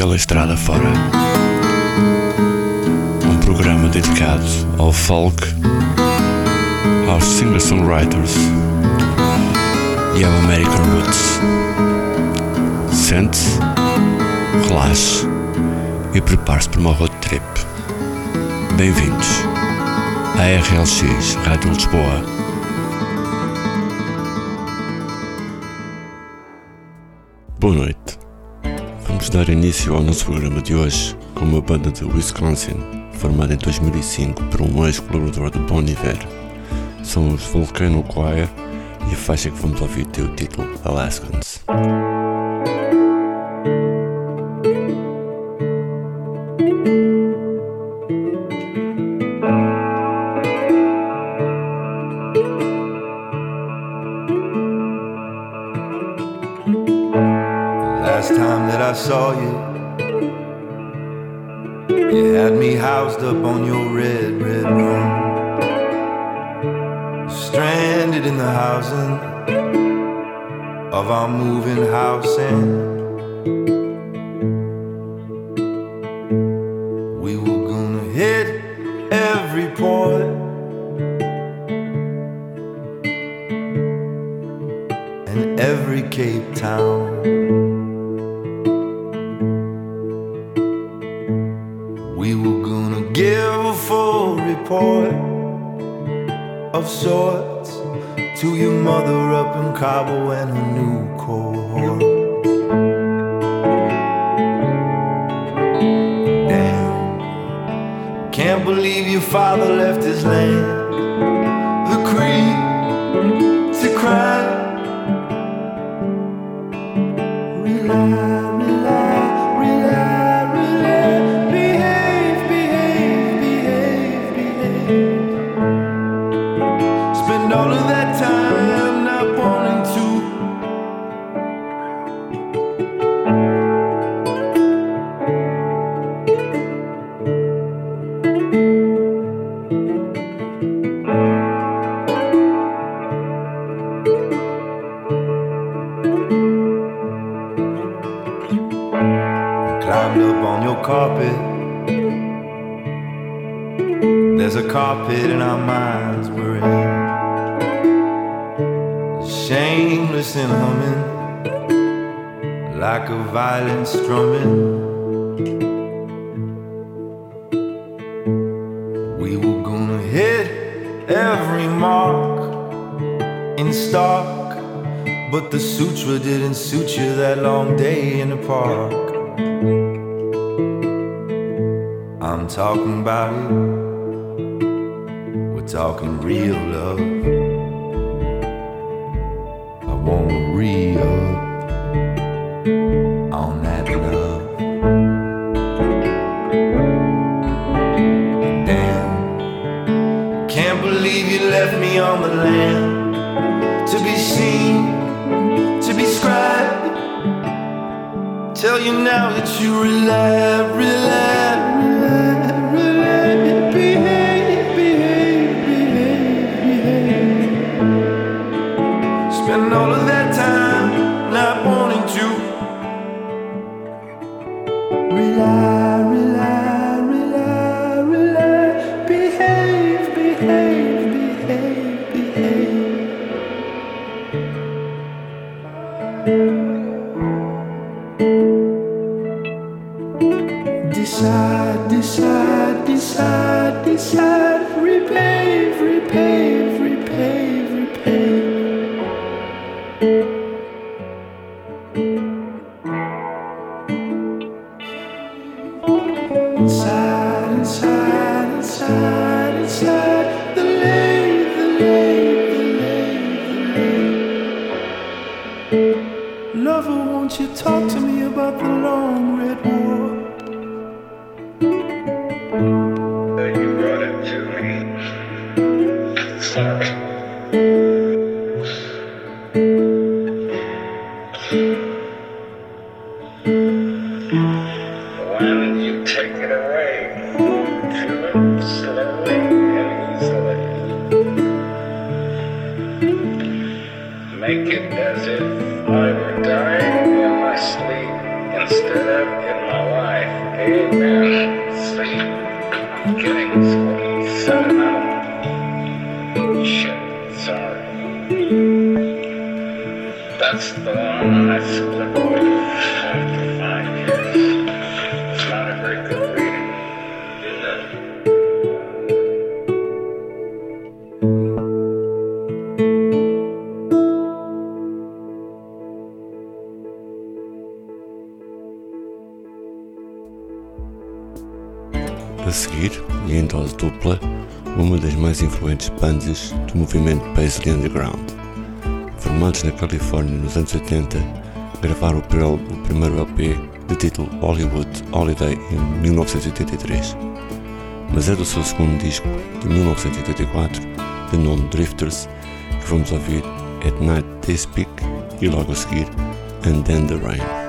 pela estrada fora. Um programa dedicado ao folk, aos singer-songwriters e ao American Roots. Sente-se, relaxe e prepare-se para uma road trip. Bem-vindos à RLX Rádio Lisboa. Boa noite. Vamos dar início ao nosso programa de hoje com uma banda de Wisconsin, formada em 2005 por um ex-colaborador de Bon Iver. São os Volcano Choir e a faixa que vamos ouvir tem o título Alaskans. We were gonna hit every mark in stock, but the sutra didn't suit you that long day in the park. I'm talking about it. We're talking real love. Velvet Underground. Formados na Califórnia nos anos 80, gravaram o primeiro LP de título Hollywood Holiday em 1983. Mas é do seu segundo disco, de 1984, de nome Drifters, que vamos ouvir At Night They Speak e logo a seguir And Then The Rain.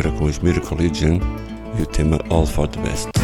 agora com os Miracle Legion e o tema All for the Best.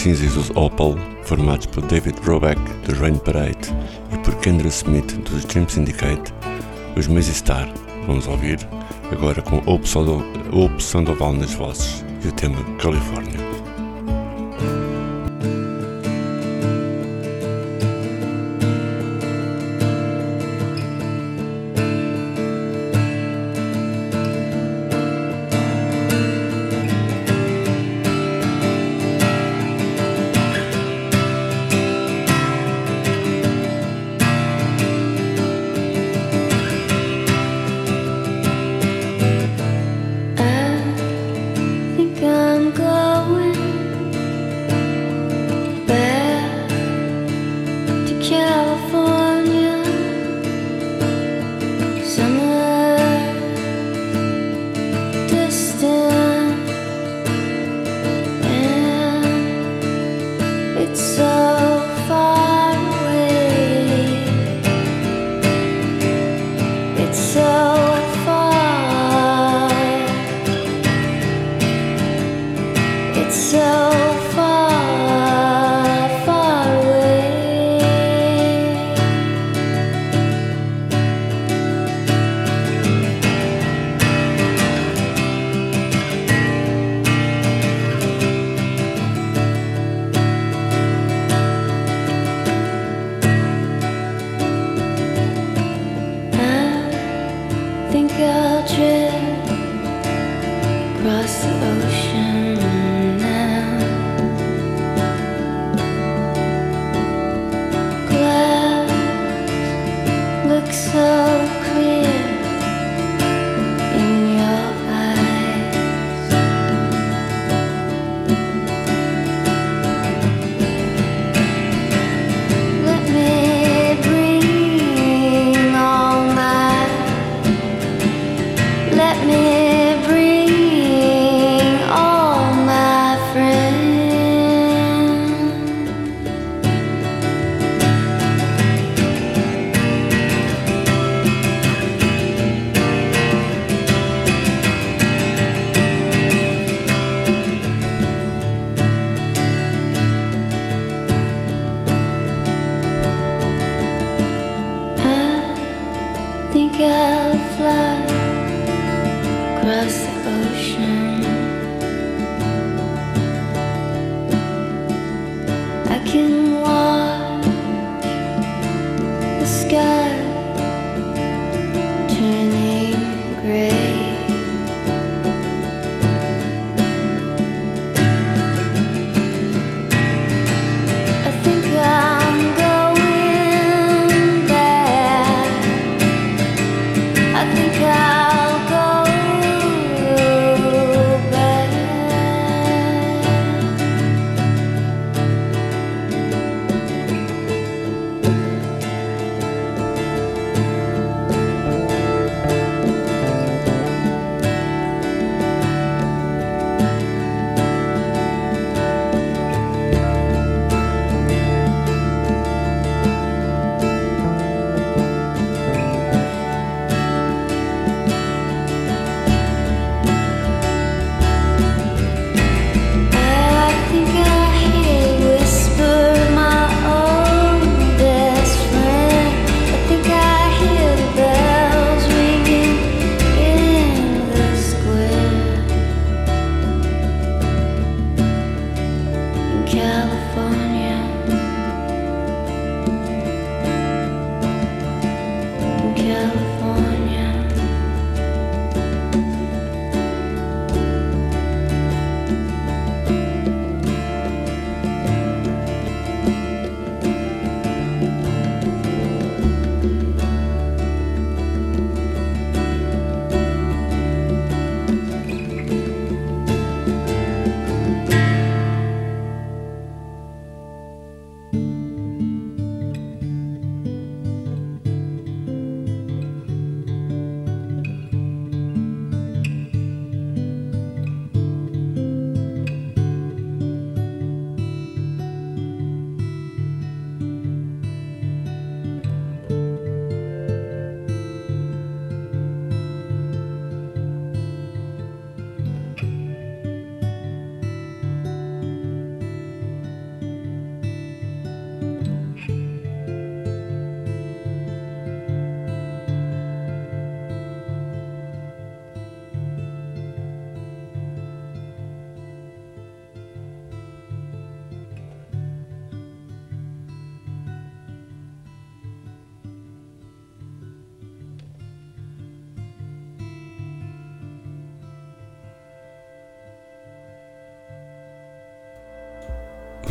cinzas dos Opal, formados por David Roback dos Rain Parade e por Kendra Smith dos Dream Syndicate, os Mazy Star, vamos ouvir, agora com a opção do, opção do Val nas vozes e o tema California.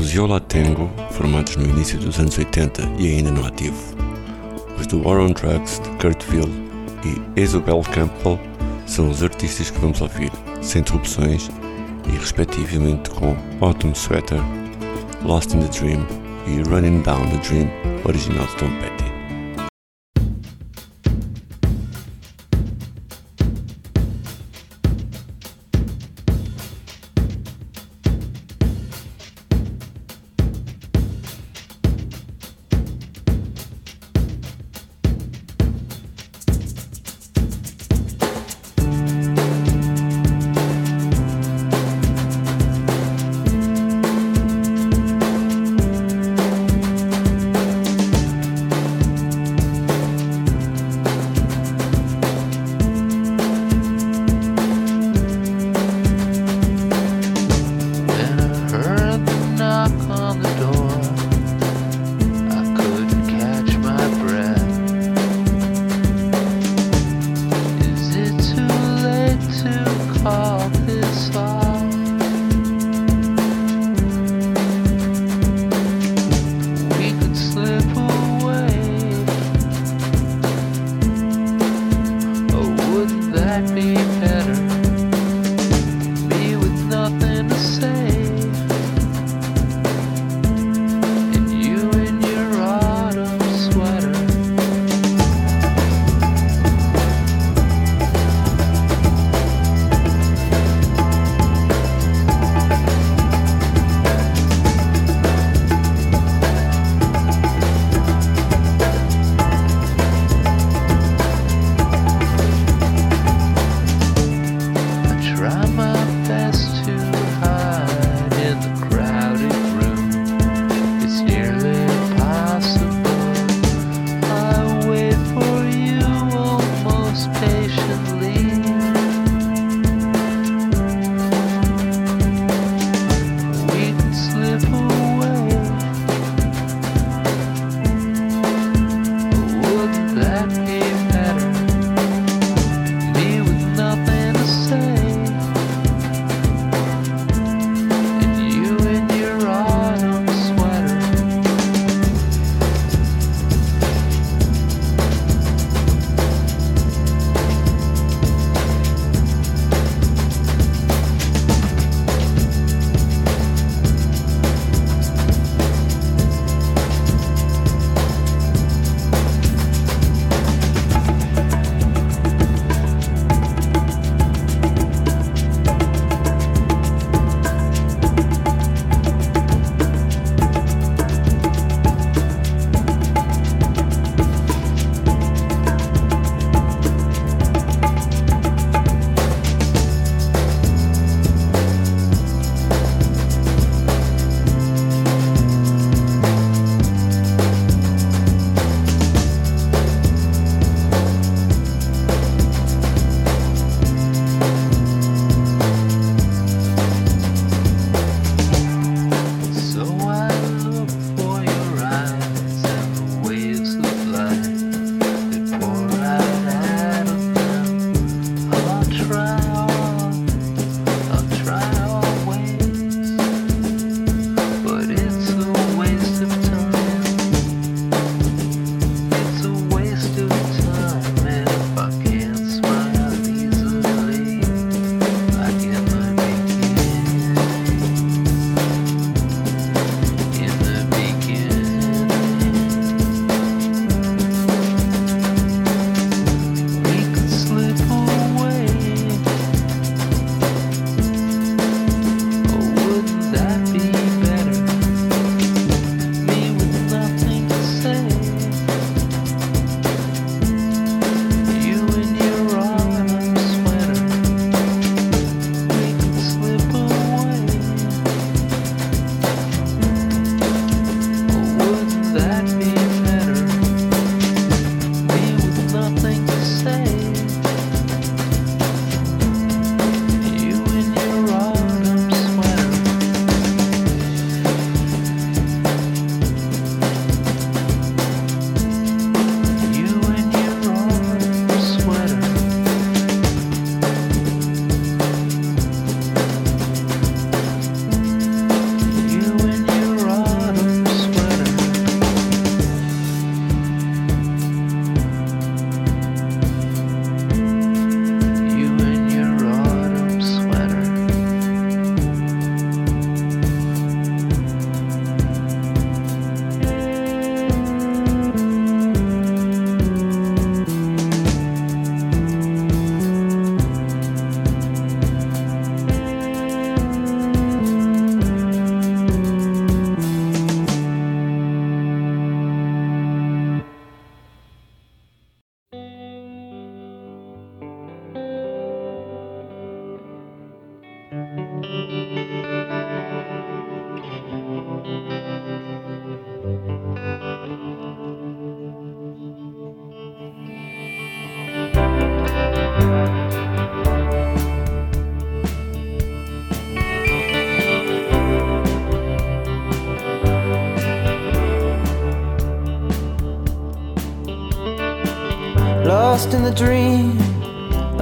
Os Yola Tango, formados no início dos anos 80 e ainda no ativo. Os do War on Drugs de Kurtville e Isabel Campbell são os artistas que vamos ouvir, sem interrupções e respectivamente com Autumn Sweater, Lost in the Dream e Running Down the Dream, original de Tom Petty.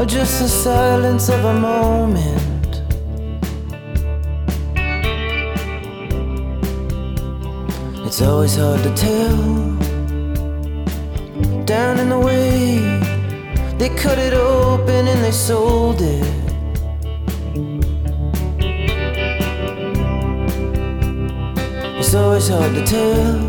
Just the silence of a moment. It's always hard to tell. Down in the way, they cut it open and they sold it. It's always hard to tell.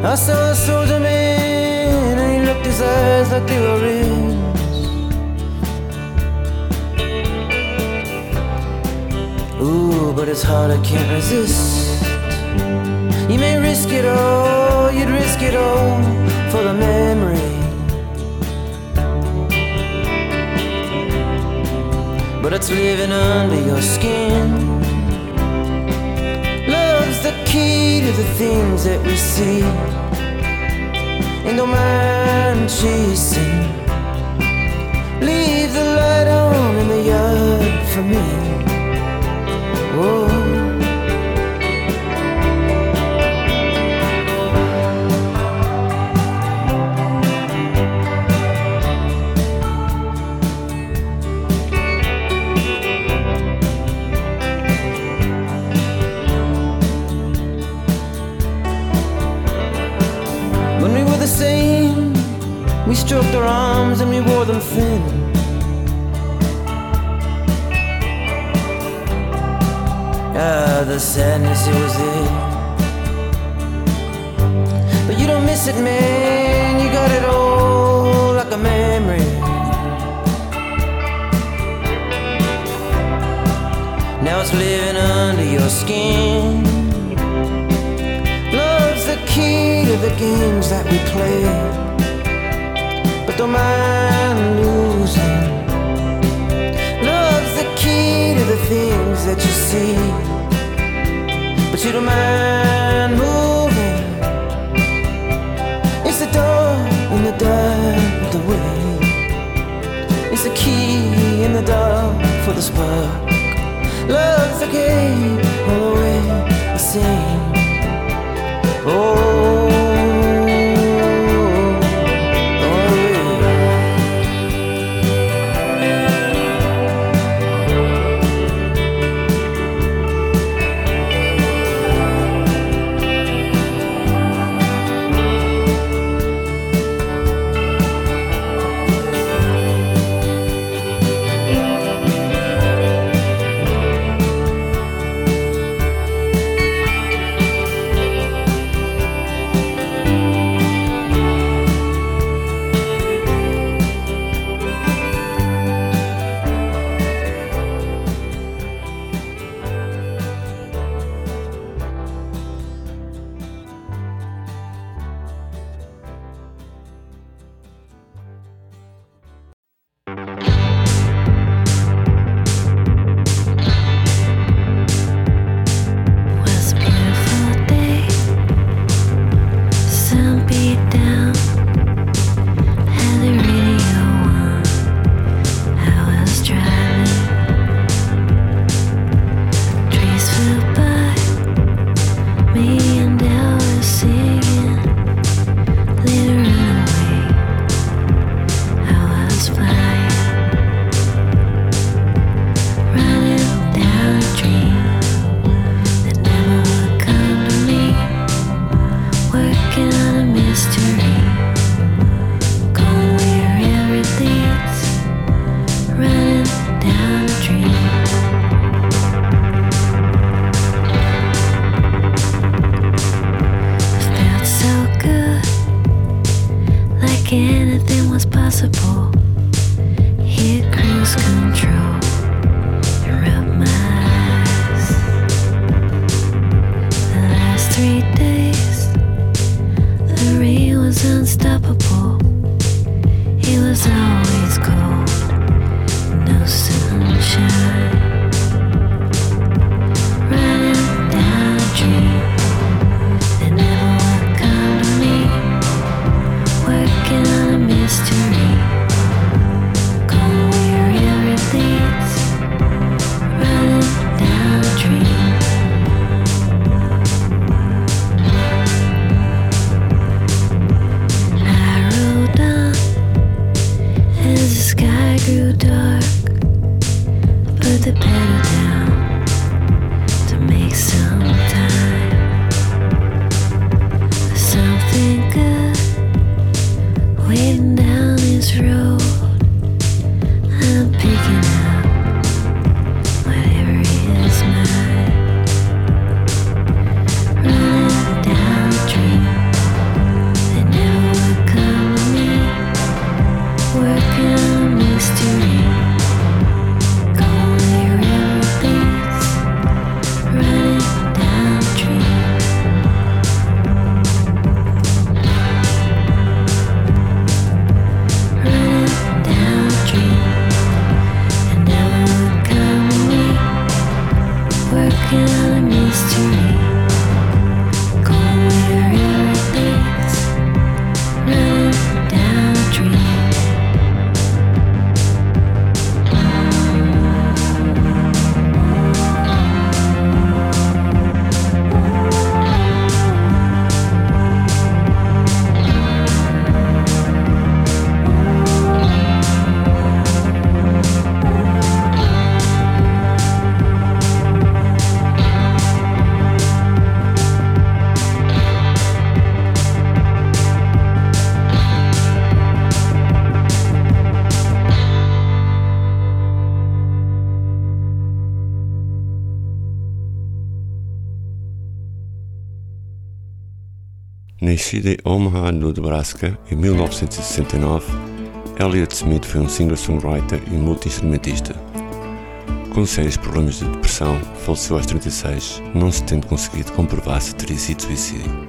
I saw a soldier man and he looked his eyes like they were rings. Ooh, but it's hard, I can't resist. You may risk it all, you'd risk it all for the memory. But it's living under your skin. The key to the things that we see. And don't mind chasing. Leave the light on in the yard for me. Whoa. Stroked our arms and we wore them thin. Ah, the sadness, it was there. But you don't miss it, man. You got it all like a memory. Now it's living under your skin. Love's the key to the games that we play. But don't mind losing. Love's the key to the things that you see. But you don't mind moving. It's the door in the dark of the way. It's the key in the dark for the spark. Love's the game all the way the same. Oh, Nascida em Omaha, no Nebraska, em 1969, Elliott Smith foi um singer-songwriter e multi-instrumentista. Com sérios problemas de depressão, faleceu aos 36, não se tendo conseguido comprovar se teria sido suicídio.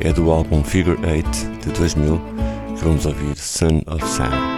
É do álbum Figure 8 de 2000 que vamos ouvir Son of Sam.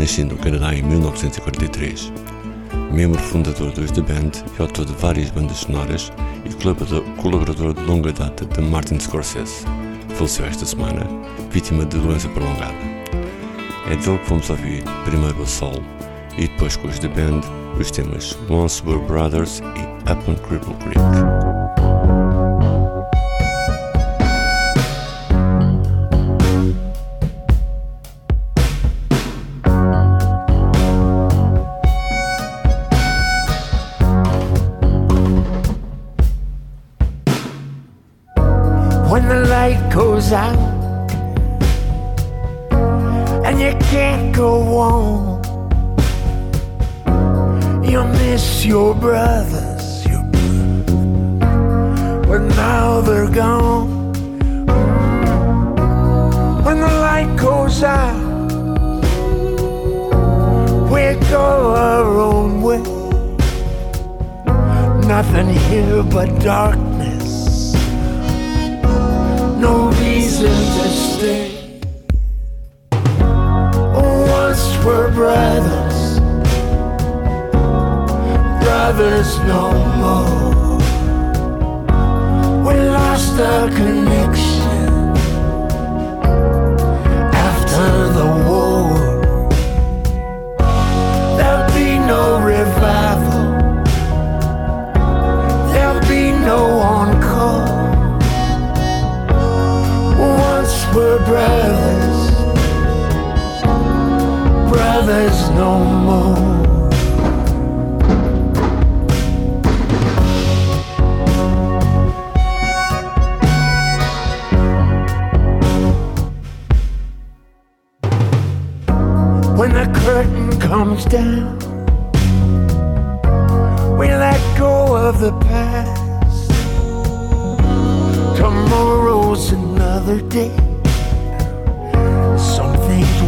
Nascido no Canadá em 1943. Membro fundador dos The Band e autor de várias bandas sonoras e colaborador, de longa data de Martin Scorsese, faleceu esta semana, vítima de doença prolongada. É dele que vamos ouvir primeiro o Soul e depois com os The Band os temas Once Were Brothers e Up on Cripple Creek.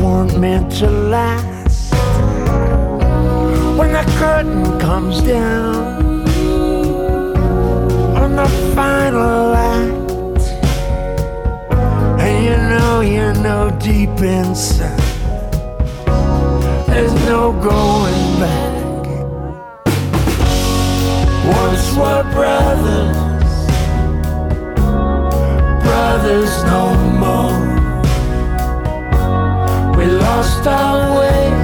weren't meant to last. When the curtain comes down on the final act, and you know, you know deep inside, there's no going back. Once we're brothers, brothers no lost our way.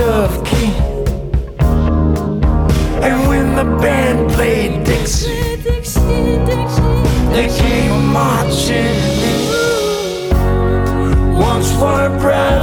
stuffed key. And when the band played Dixie, they came marching. in. Once for a bride.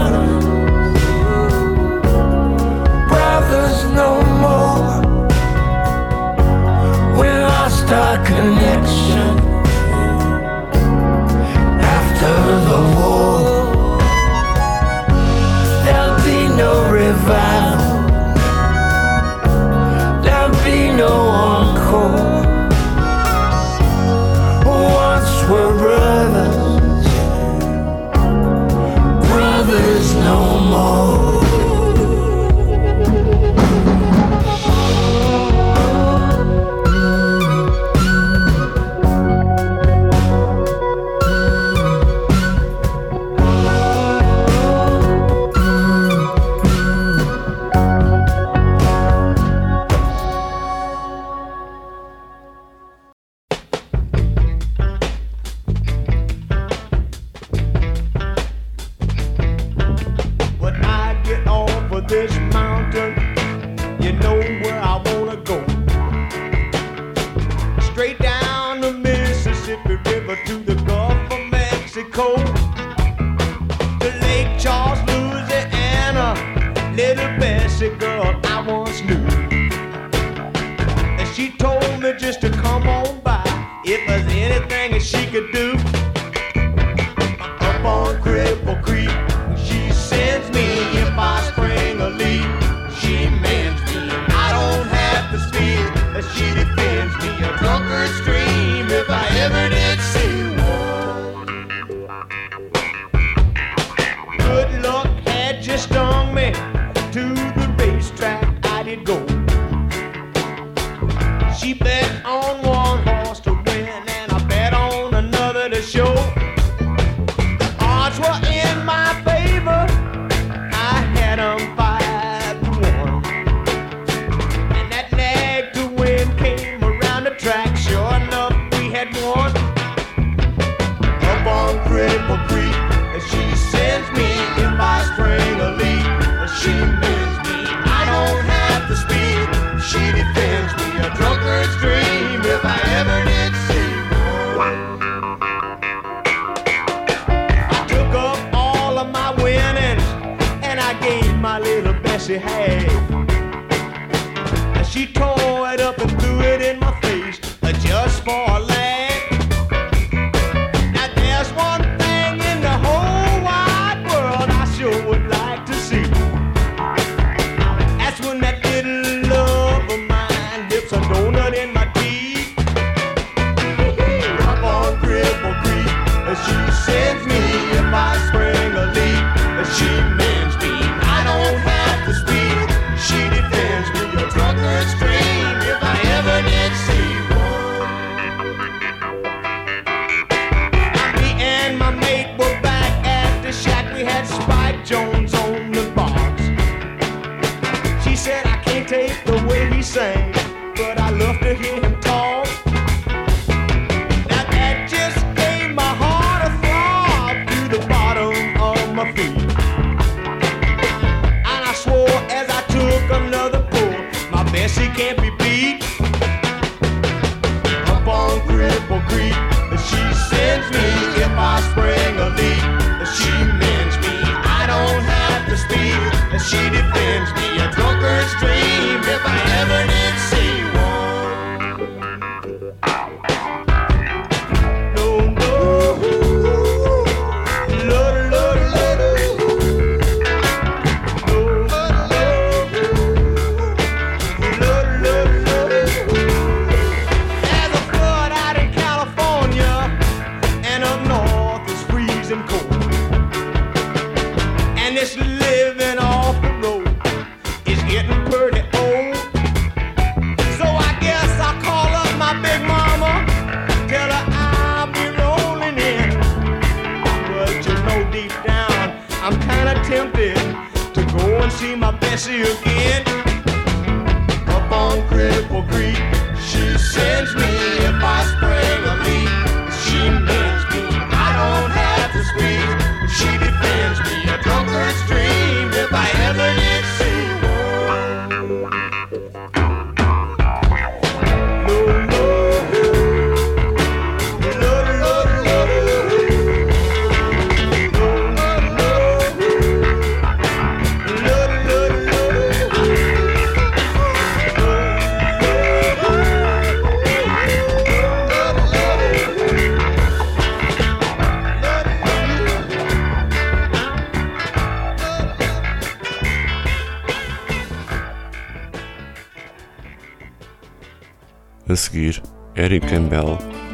once knew. And she told me just to come on by if there's anything that she could do.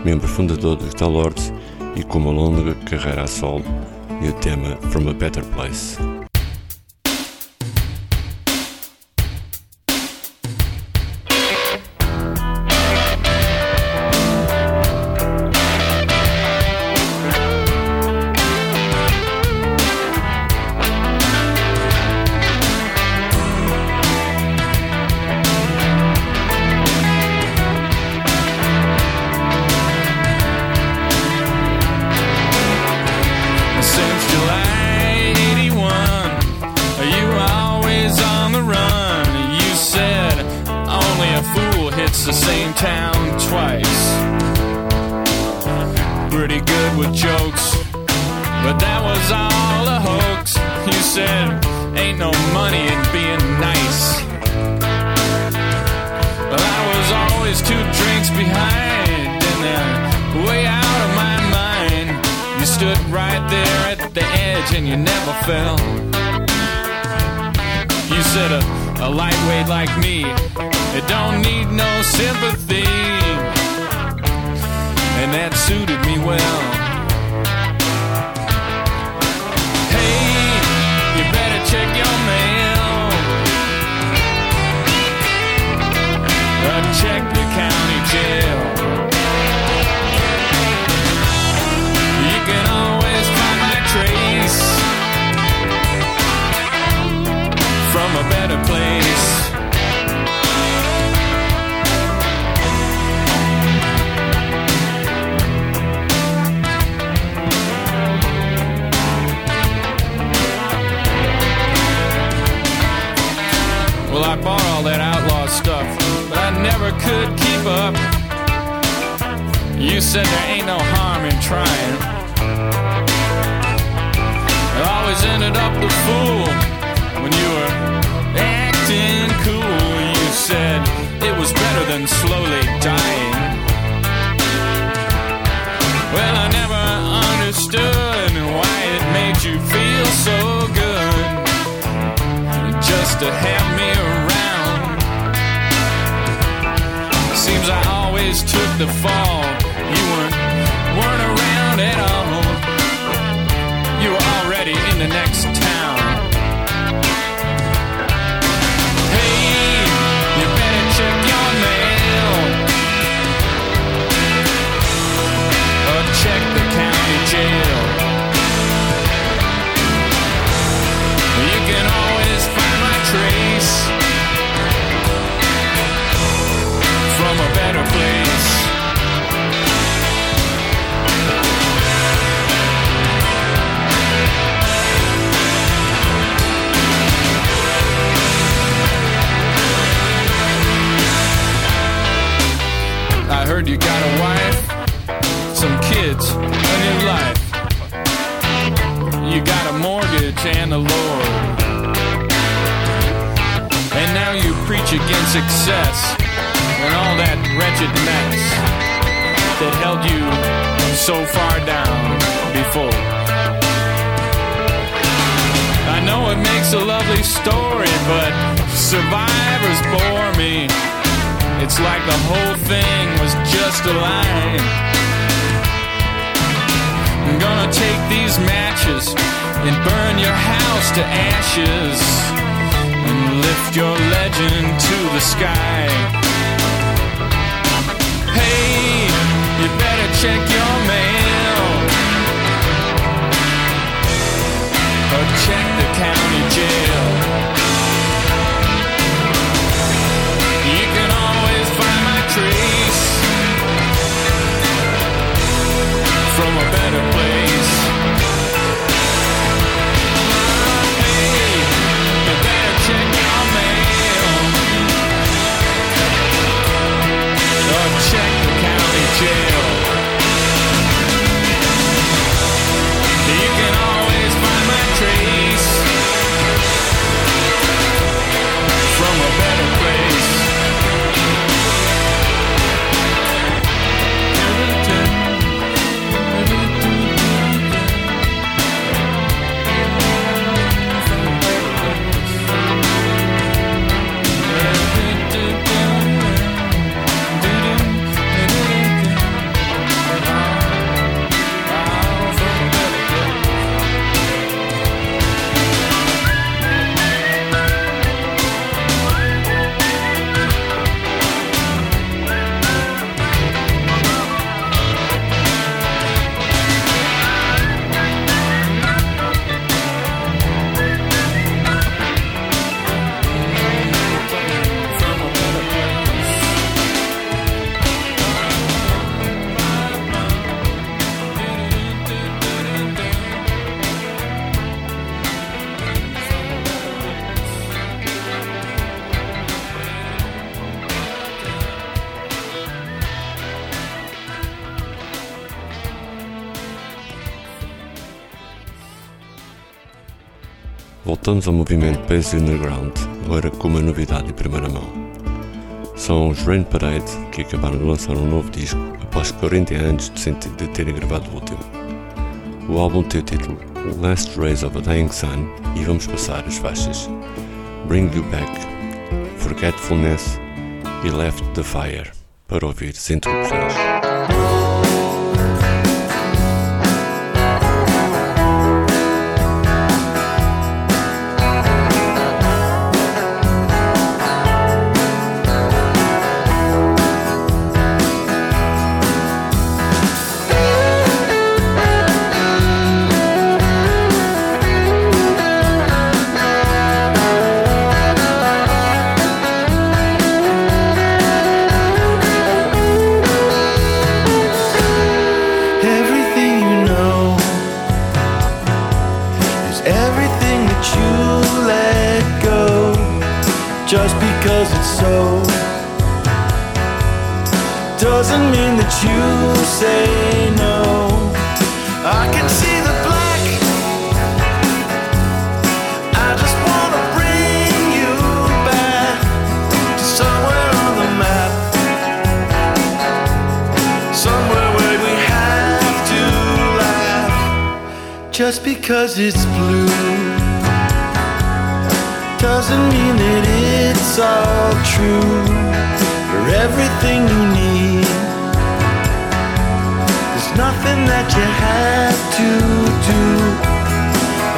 membro fundador dos Talords e com uma longa carreira a solo e o tema From a Better Place. Voltamos ao movimento Bass Underground, agora com uma novidade em primeira mão. São os Rain Parade que acabaram de lançar um novo disco após 40 anos de terem gravado o último. O álbum tem o título Last Rays of a Dying Sun e vamos passar as faixas Bring You Back, Forgetfulness e Left the Fire para ouvir sem interrupções. just because it's blue doesn't mean that it's all true for everything you need. There's nothing that you have to do.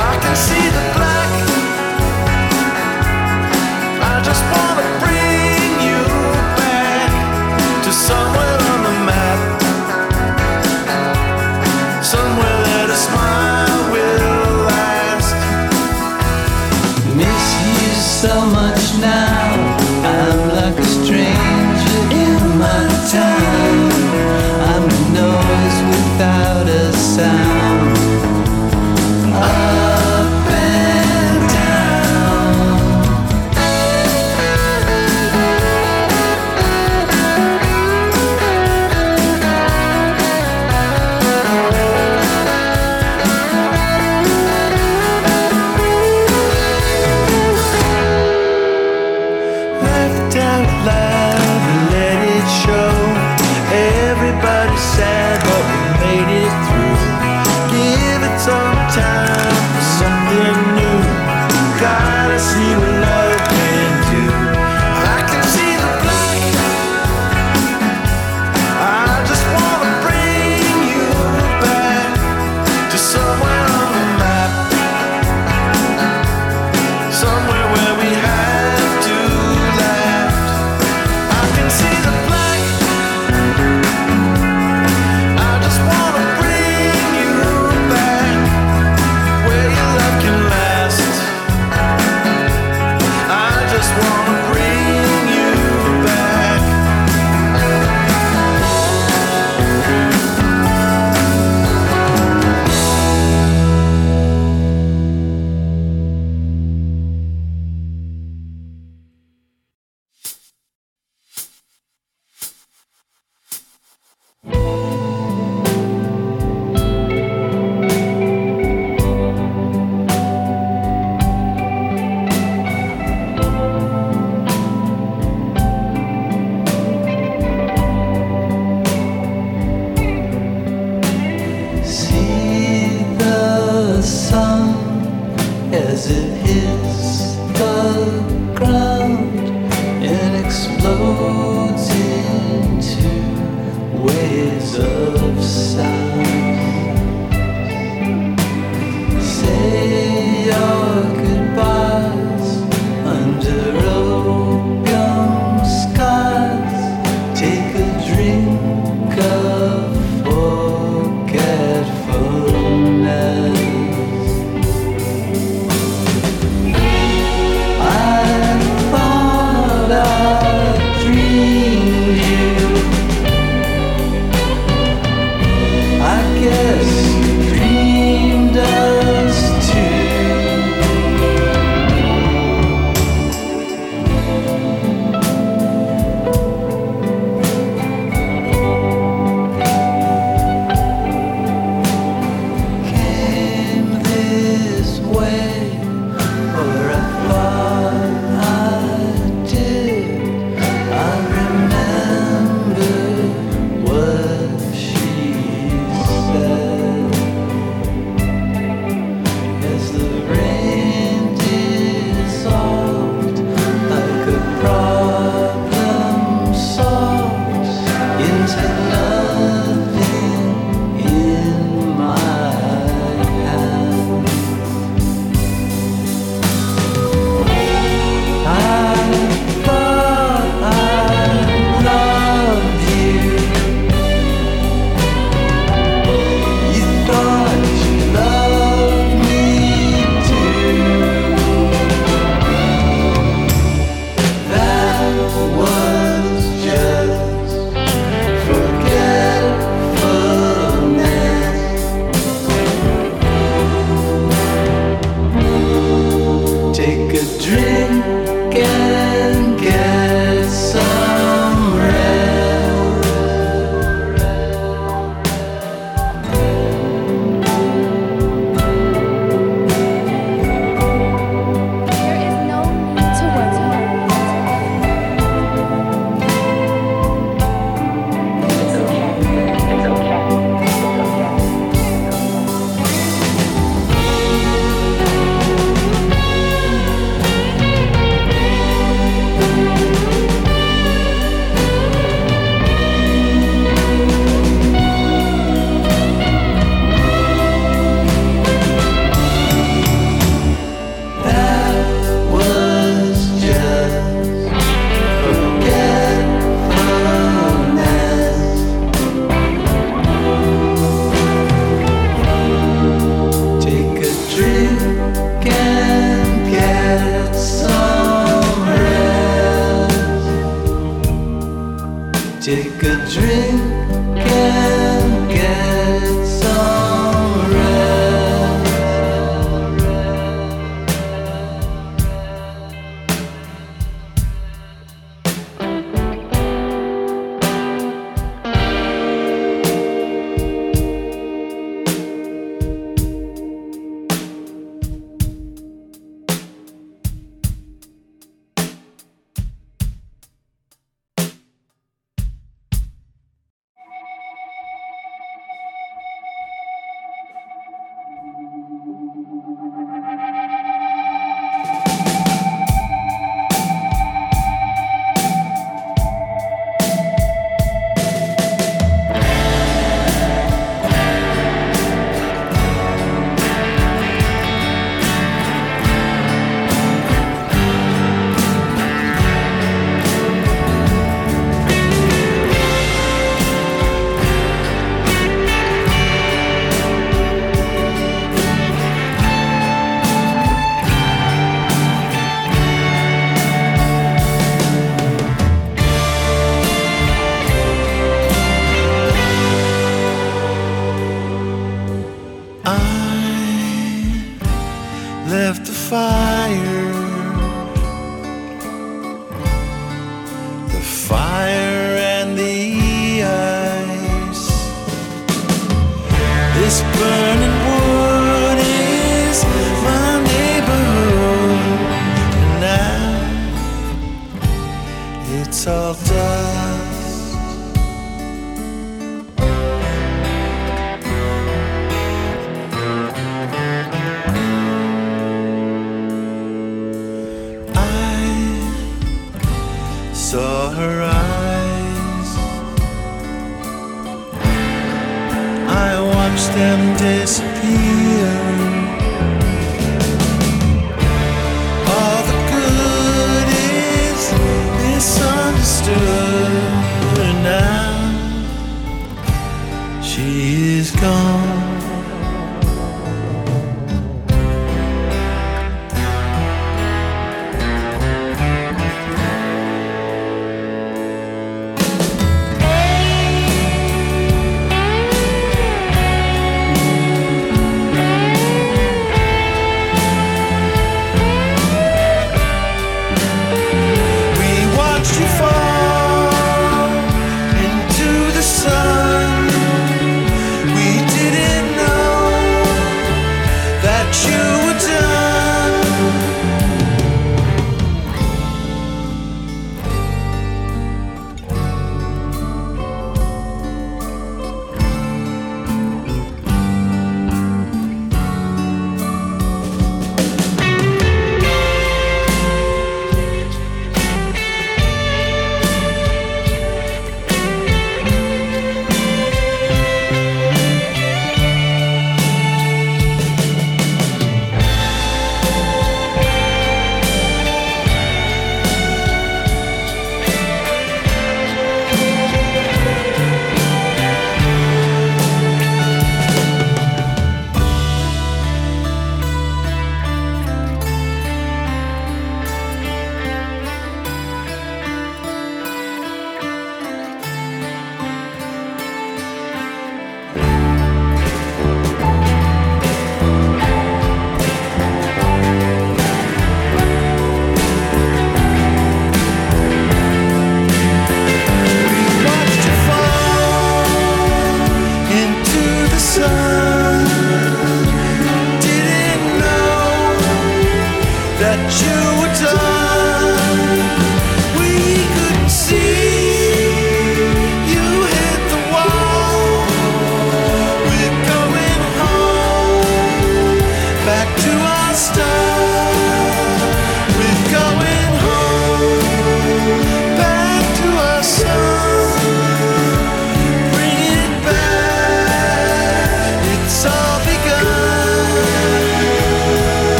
I can see the black. I just wanna bring you back to someone.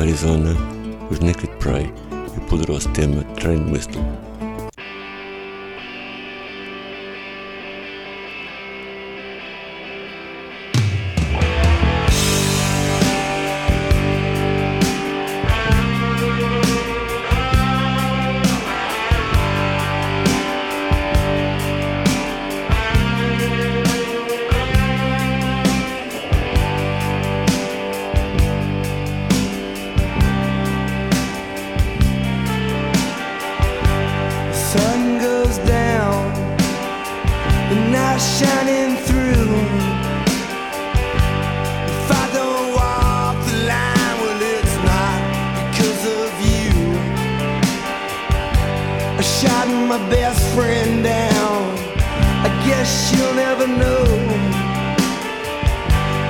Arizona. goes down, the night shining through. If I don't walk the line, well, it's not because of you. I shot my best friend down. I guess she'll never know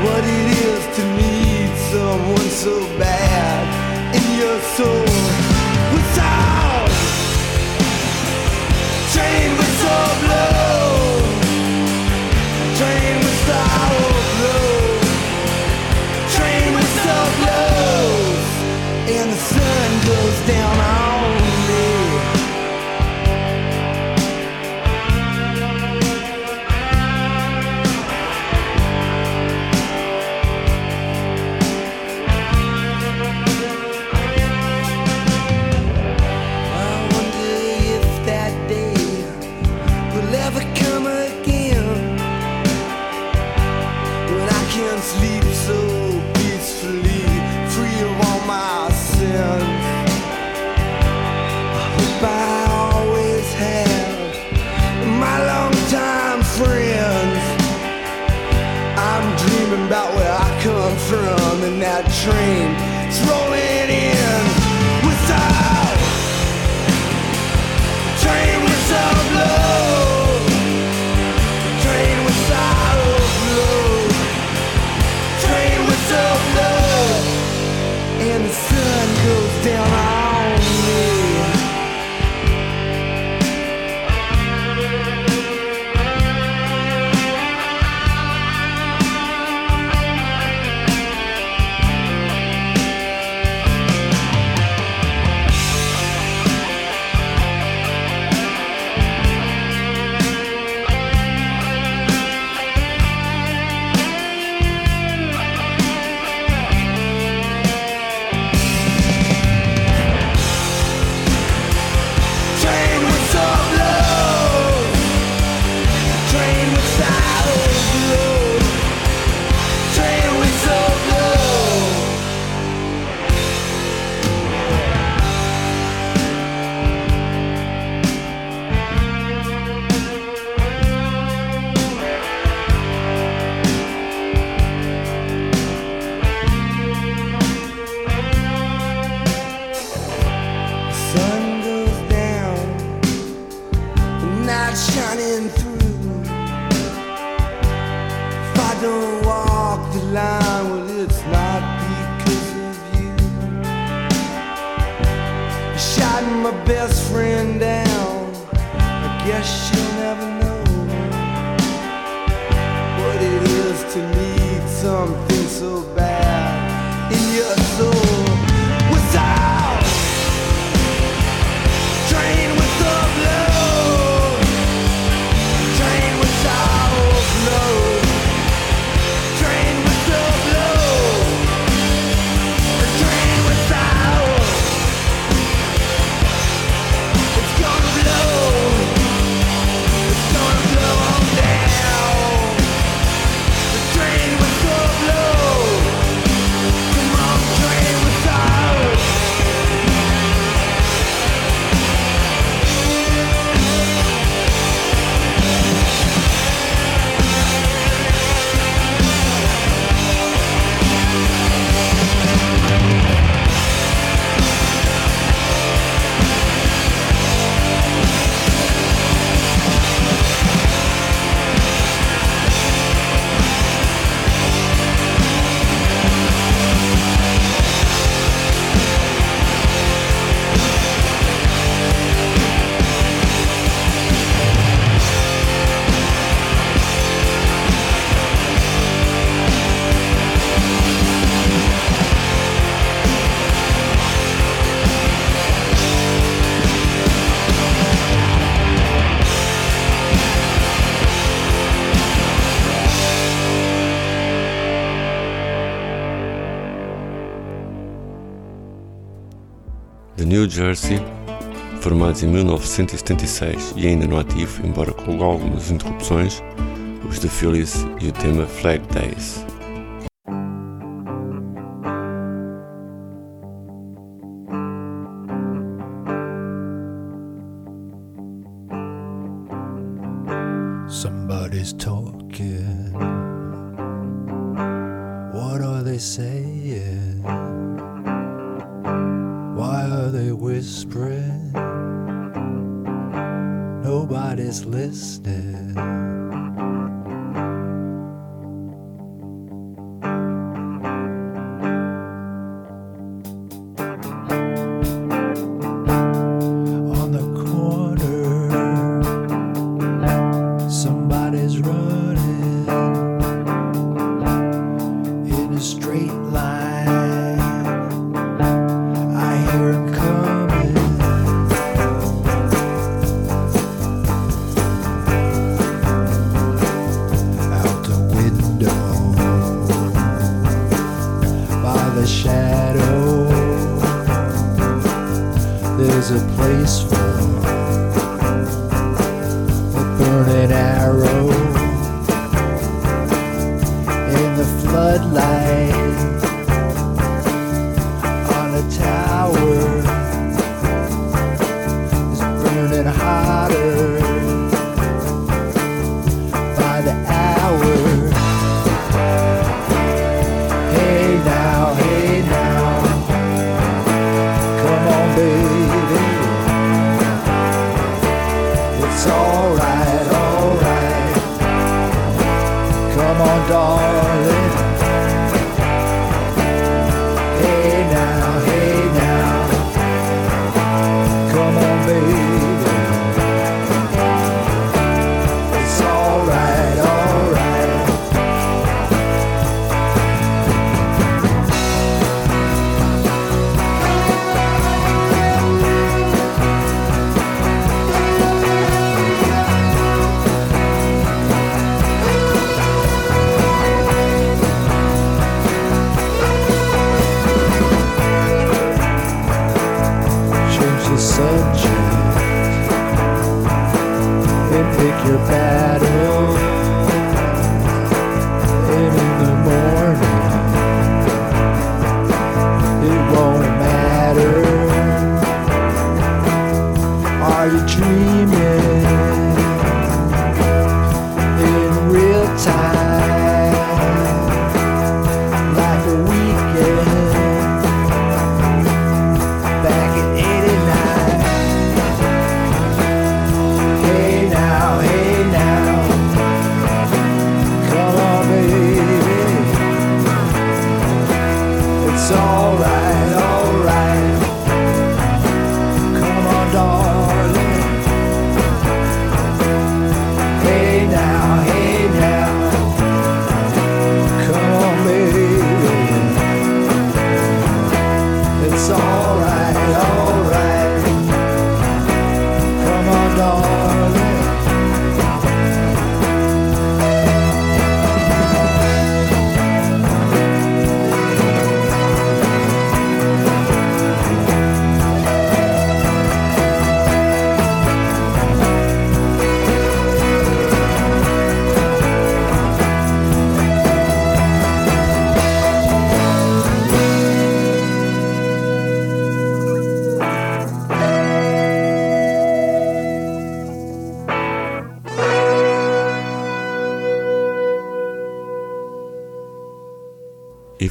what it is to need someone so bad in your soul. dream. best friend down. I guess she'll never know what it is to need something. Jersey, formados em 1976 e ainda no ativo, embora com algumas interrupções, os The Phillies e o tema Flag Days.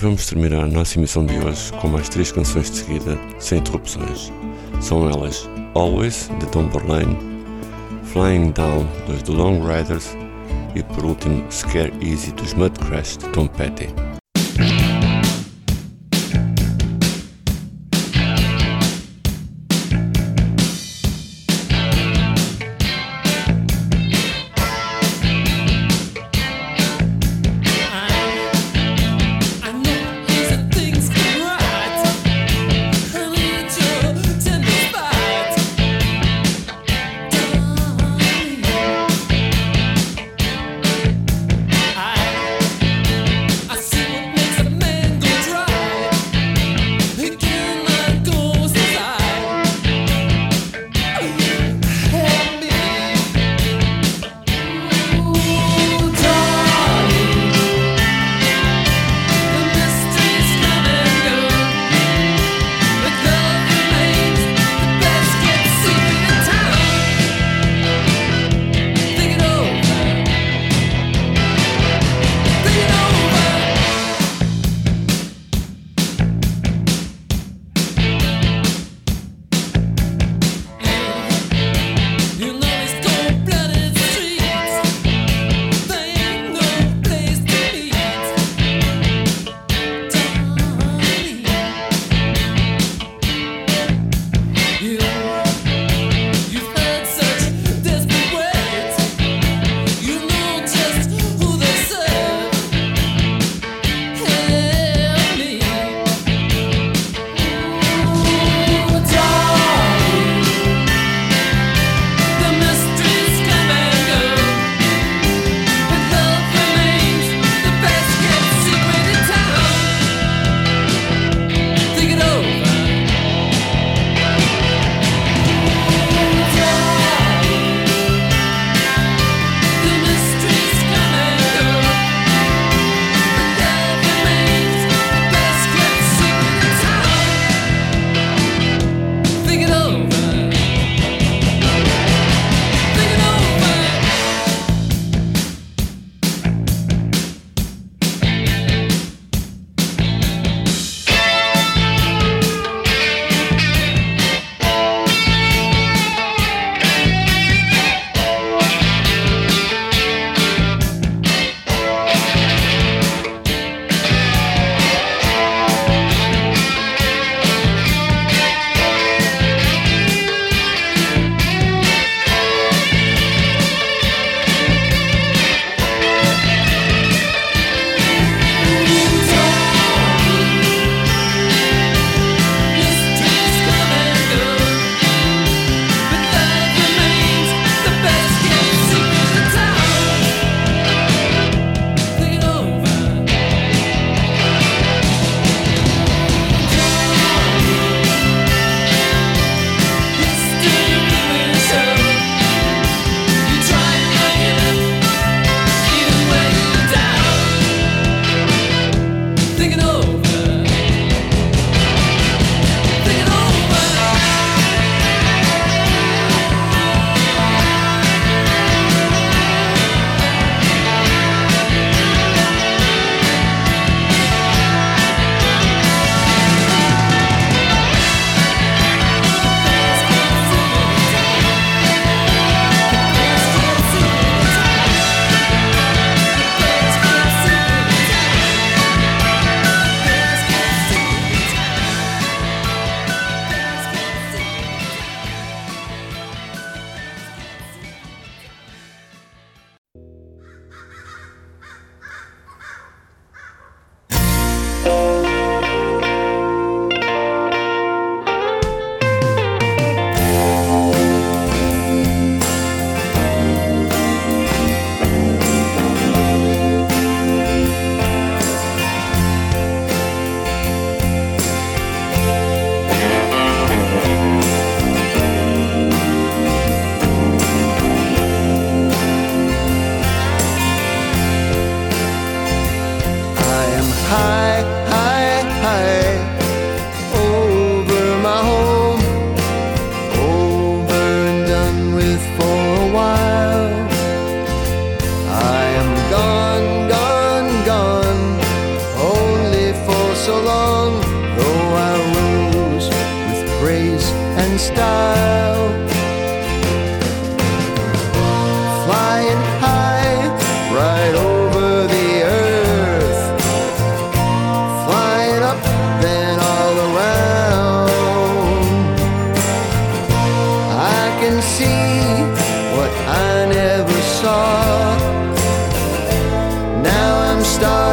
vamos terminar a nossa emissão de hoje com mais três canções de seguida, sem interrupções. São elas Always, de Tom Verlaine, Flying Down, dos The Long Riders e por último Scare Easy, dos Mudcrash, de Tom Petty.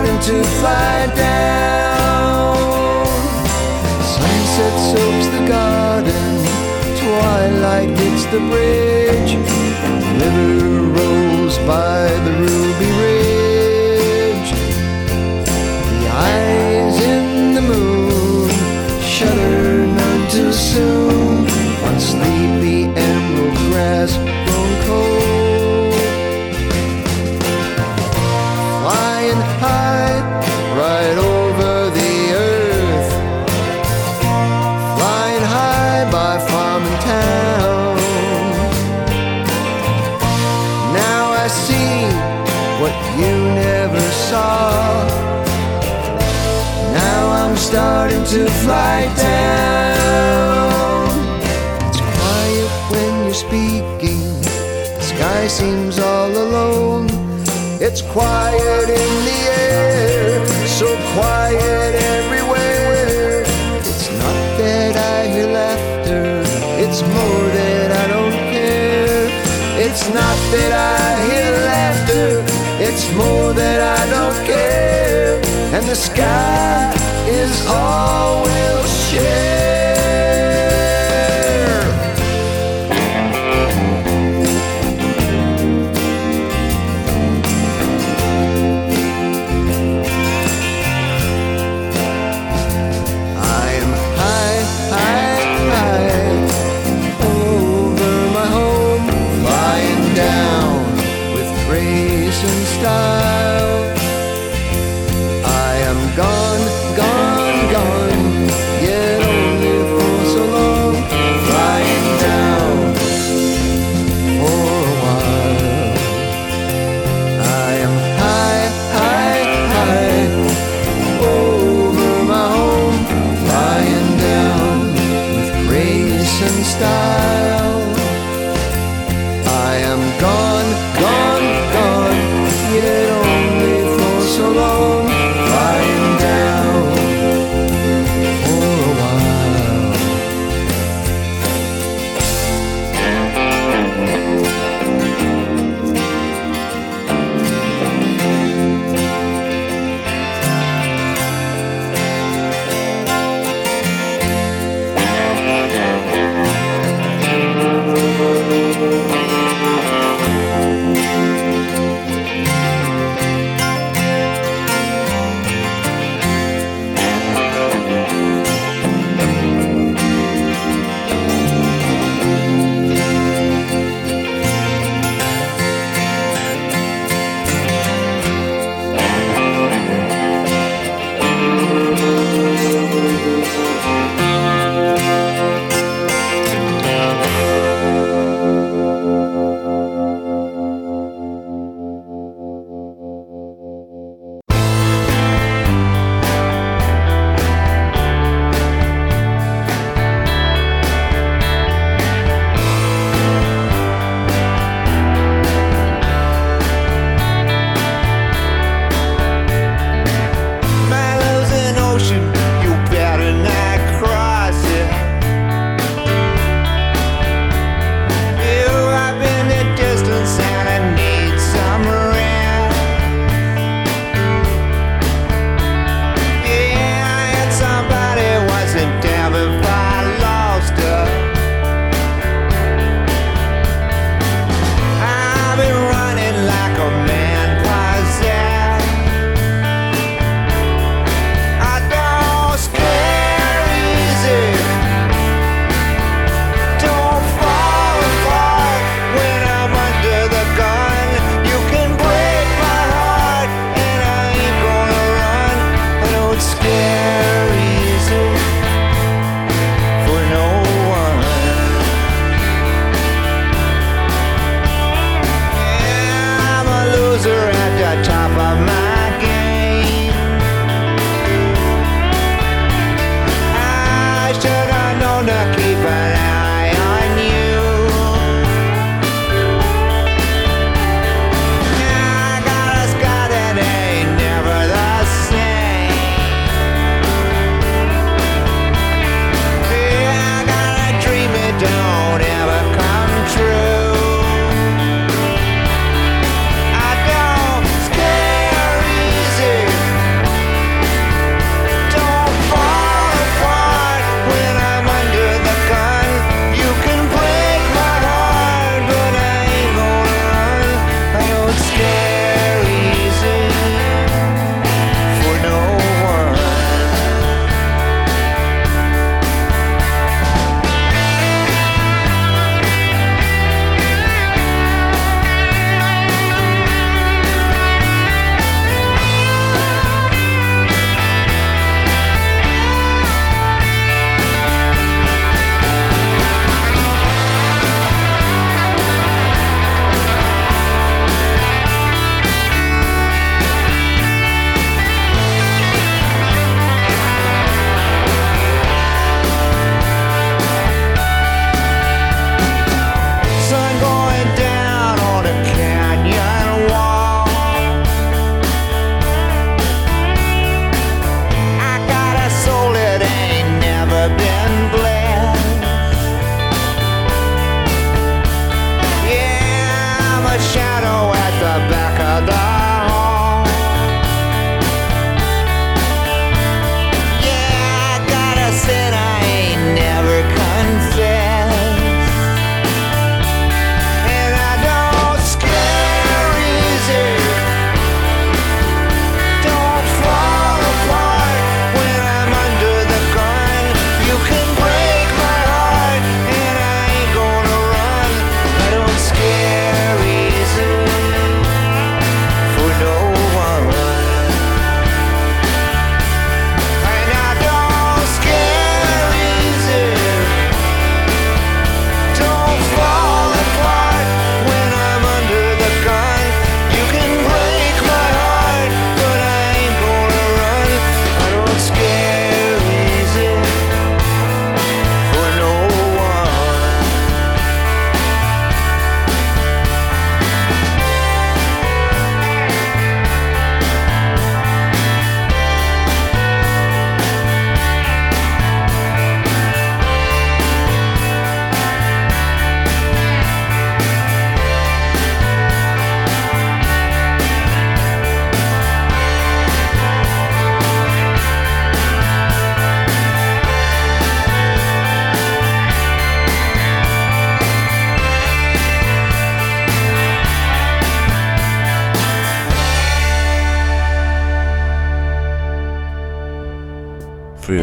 Starting to fly down. Sunset soaks the garden, twilight hits the bridge. River rolls by the ruby ridge. The eyes in the moon shudder none too soon down. It's quiet when you're speaking. The sky seems all alone. It's quiet in the air, so quiet everywhere. It's not that I hear laughter, it's more that I don't care. It's not that I hear laughter, it's more that I don't care. And the sky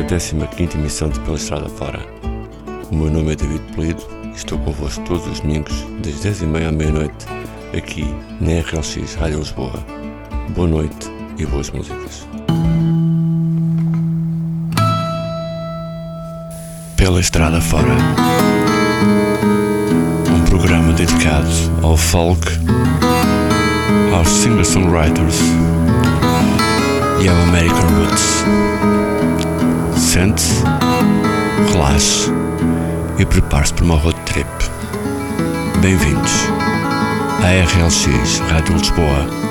15 emissão de Pela Estrada Fora. O meu nome é David Polido e estou convosco todos os domingos, das 10h30 à meia-noite, aqui na RLX Rádio Lisboa. Boa noite e boas músicas. Pela Estrada Fora. Um programa dedicado ao folk, aos singer-songwriters e ao American Roots sente-se, relaxe e prepare-se para uma road trip. Bem-vindos à RLX Rádio Lisboa